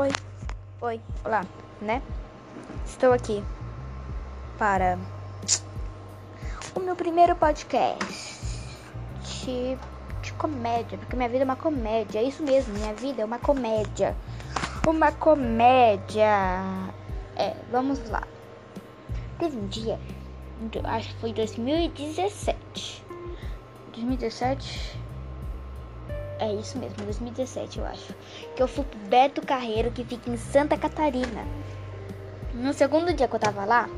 Oi, oi, olá, né? Estou aqui para o meu primeiro podcast de, de comédia, porque minha vida é uma comédia, é isso mesmo, minha vida é uma comédia. Uma comédia. É, vamos lá. Teve um dia, acho que foi 2017. 2017 é isso mesmo, 2017 eu acho. Que eu fui pro Beto Carreiro, que fica em Santa Catarina. No segundo dia que eu tava lá,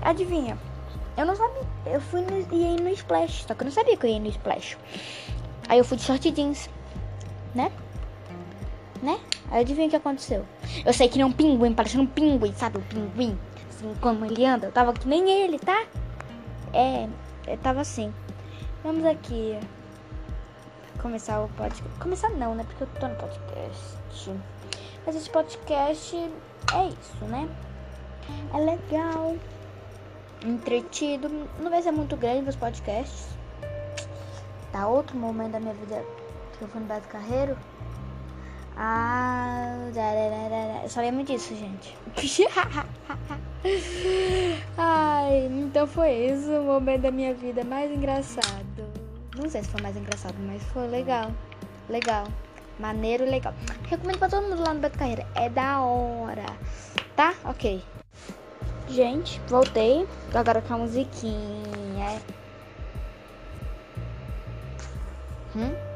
adivinha? Eu não sabia. Eu fui no, ia no Splash, só que eu não sabia que eu ia no Splash. Aí eu fui de short jeans, né? Né? Aí adivinha o que aconteceu? Eu sei que nem um pinguim, parecendo um pinguim, sabe? Um pinguim. Assim, como ele anda. Eu tava que nem ele, tá? É, eu tava assim. Vamos aqui começar o podcast. Começar não, né? Porque eu tô no podcast. Mas esse podcast é isso, né? É legal. Entretido. Não vai ser muito grande meus podcasts. Tá outro momento da minha vida que eu fui no Beto Carreiro. Ah, eu só lembro disso, gente. Ai, então foi isso o momento da minha vida mais engraçado não sei se foi mais engraçado, mas foi legal. Legal. Maneiro e legal. Recomendo pra todo mundo lá no Beto Carreira. É da hora. Tá? Ok. Gente, voltei. Agora com a musiquinha. Hum?